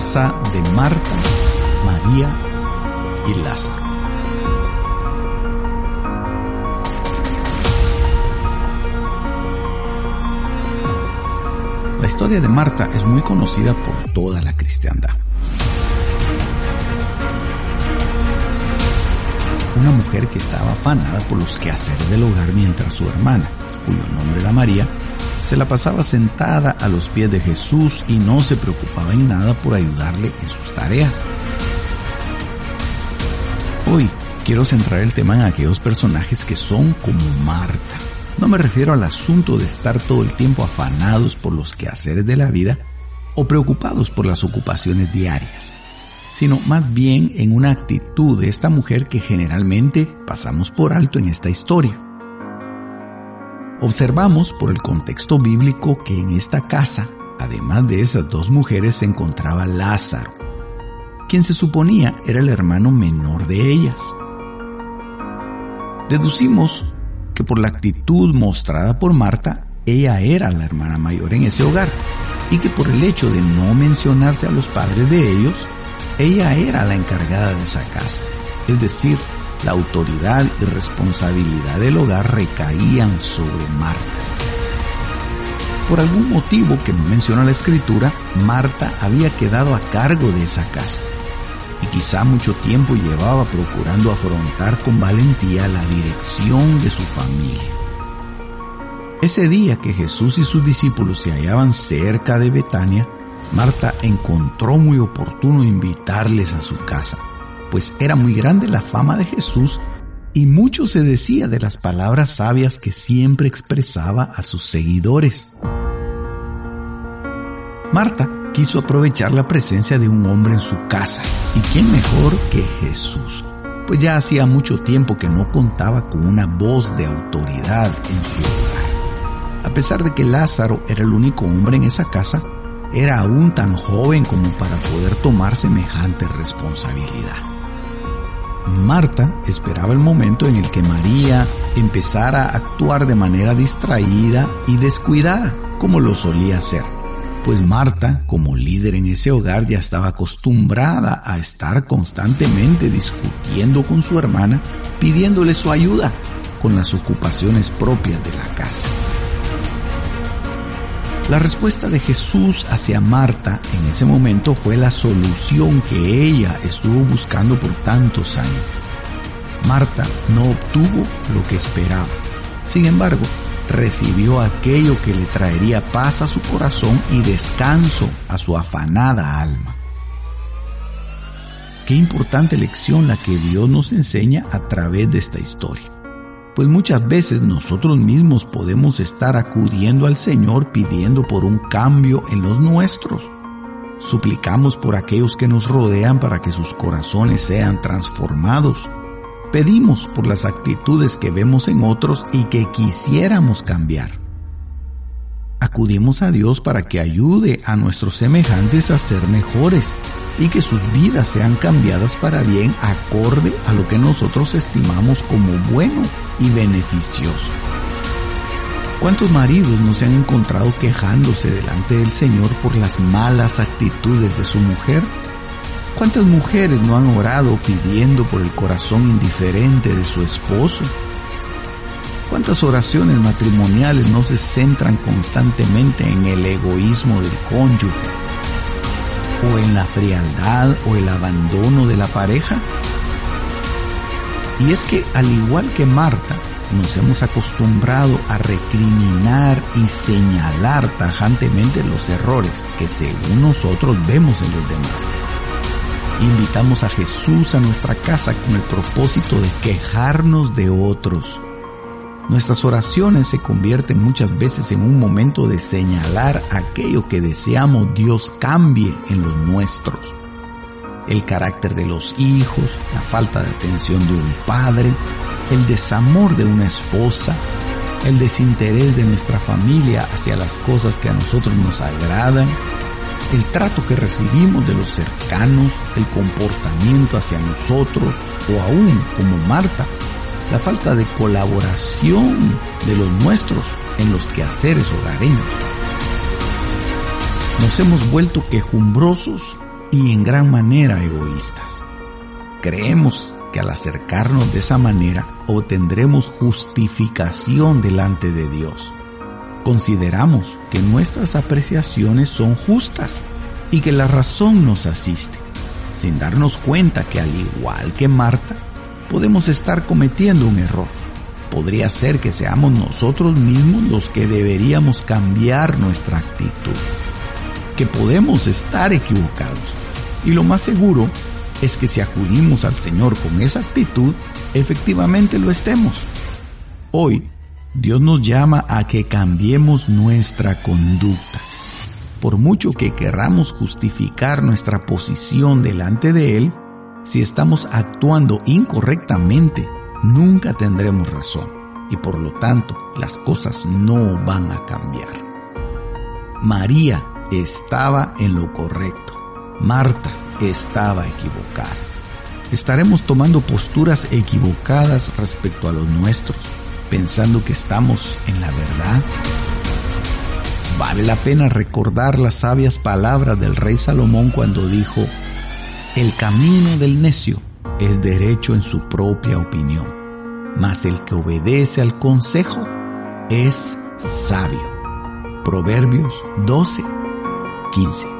De Marta, María y Lázaro. La historia de Marta es muy conocida por toda la cristiandad. Una mujer que estaba afanada por los quehaceres del hogar mientras su hermana, cuyo nombre era María, se la pasaba sentada a los pies de Jesús y no se preocupaba en nada por ayudarle en sus tareas. Hoy quiero centrar el tema en aquellos personajes que son como Marta. No me refiero al asunto de estar todo el tiempo afanados por los quehaceres de la vida o preocupados por las ocupaciones diarias, sino más bien en una actitud de esta mujer que generalmente pasamos por alto en esta historia. Observamos por el contexto bíblico que en esta casa, además de esas dos mujeres, se encontraba Lázaro, quien se suponía era el hermano menor de ellas. Deducimos que por la actitud mostrada por Marta, ella era la hermana mayor en ese hogar y que por el hecho de no mencionarse a los padres de ellos, ella era la encargada de esa casa, es decir, la autoridad y responsabilidad del hogar recaían sobre Marta. Por algún motivo que no menciona la escritura, Marta había quedado a cargo de esa casa y quizá mucho tiempo llevaba procurando afrontar con valentía la dirección de su familia. Ese día que Jesús y sus discípulos se hallaban cerca de Betania, Marta encontró muy oportuno invitarles a su casa pues era muy grande la fama de Jesús y mucho se decía de las palabras sabias que siempre expresaba a sus seguidores. Marta quiso aprovechar la presencia de un hombre en su casa, y quién mejor que Jesús, pues ya hacía mucho tiempo que no contaba con una voz de autoridad en su hogar. A pesar de que Lázaro era el único hombre en esa casa, era aún tan joven como para poder tomar semejante responsabilidad. Marta esperaba el momento en el que María empezara a actuar de manera distraída y descuidada, como lo solía hacer. Pues Marta, como líder en ese hogar, ya estaba acostumbrada a estar constantemente discutiendo con su hermana, pidiéndole su ayuda con las ocupaciones propias de la casa. La respuesta de Jesús hacia Marta en ese momento fue la solución que ella estuvo buscando por tantos años. Marta no obtuvo lo que esperaba. Sin embargo, recibió aquello que le traería paz a su corazón y descanso a su afanada alma. Qué importante lección la que Dios nos enseña a través de esta historia pues muchas veces nosotros mismos podemos estar acudiendo al Señor pidiendo por un cambio en los nuestros. Suplicamos por aquellos que nos rodean para que sus corazones sean transformados. Pedimos por las actitudes que vemos en otros y que quisiéramos cambiar. Acudimos a Dios para que ayude a nuestros semejantes a ser mejores y que sus vidas sean cambiadas para bien acorde a lo que nosotros estimamos como bueno y beneficioso. ¿Cuántos maridos no se han encontrado quejándose delante del Señor por las malas actitudes de su mujer? ¿Cuántas mujeres no han orado pidiendo por el corazón indiferente de su esposo? ¿Cuántas oraciones matrimoniales no se centran constantemente en el egoísmo del cónyuge? o en la frialdad o el abandono de la pareja? Y es que al igual que Marta, nos hemos acostumbrado a recriminar y señalar tajantemente los errores que según nosotros vemos en los demás. Invitamos a Jesús a nuestra casa con el propósito de quejarnos de otros. Nuestras oraciones se convierten muchas veces en un momento de señalar aquello que deseamos Dios cambie en los nuestros el carácter de los hijos, la falta de atención de un padre, el desamor de una esposa, el desinterés de nuestra familia hacia las cosas que a nosotros nos agradan, el trato que recibimos de los cercanos, el comportamiento hacia nosotros o aún como Marta, la falta de colaboración de los nuestros en los quehaceres hogareños. Nos hemos vuelto quejumbrosos y en gran manera egoístas. Creemos que al acercarnos de esa manera obtendremos justificación delante de Dios. Consideramos que nuestras apreciaciones son justas y que la razón nos asiste, sin darnos cuenta que al igual que Marta, podemos estar cometiendo un error. Podría ser que seamos nosotros mismos los que deberíamos cambiar nuestra actitud, que podemos estar equivocados y lo más seguro es que si acudimos al Señor con esa actitud, efectivamente lo estemos. Hoy, Dios nos llama a que cambiemos nuestra conducta. Por mucho que querramos justificar nuestra posición delante de Él, si estamos actuando incorrectamente, nunca tendremos razón y por lo tanto las cosas no van a cambiar. María estaba en lo correcto. Marta estaba equivocada. Estaremos tomando posturas equivocadas respecto a los nuestros, pensando que estamos en la verdad. Vale la pena recordar las sabias palabras del rey Salomón cuando dijo, el camino del necio es derecho en su propia opinión, mas el que obedece al consejo es sabio. Proverbios 12, 15.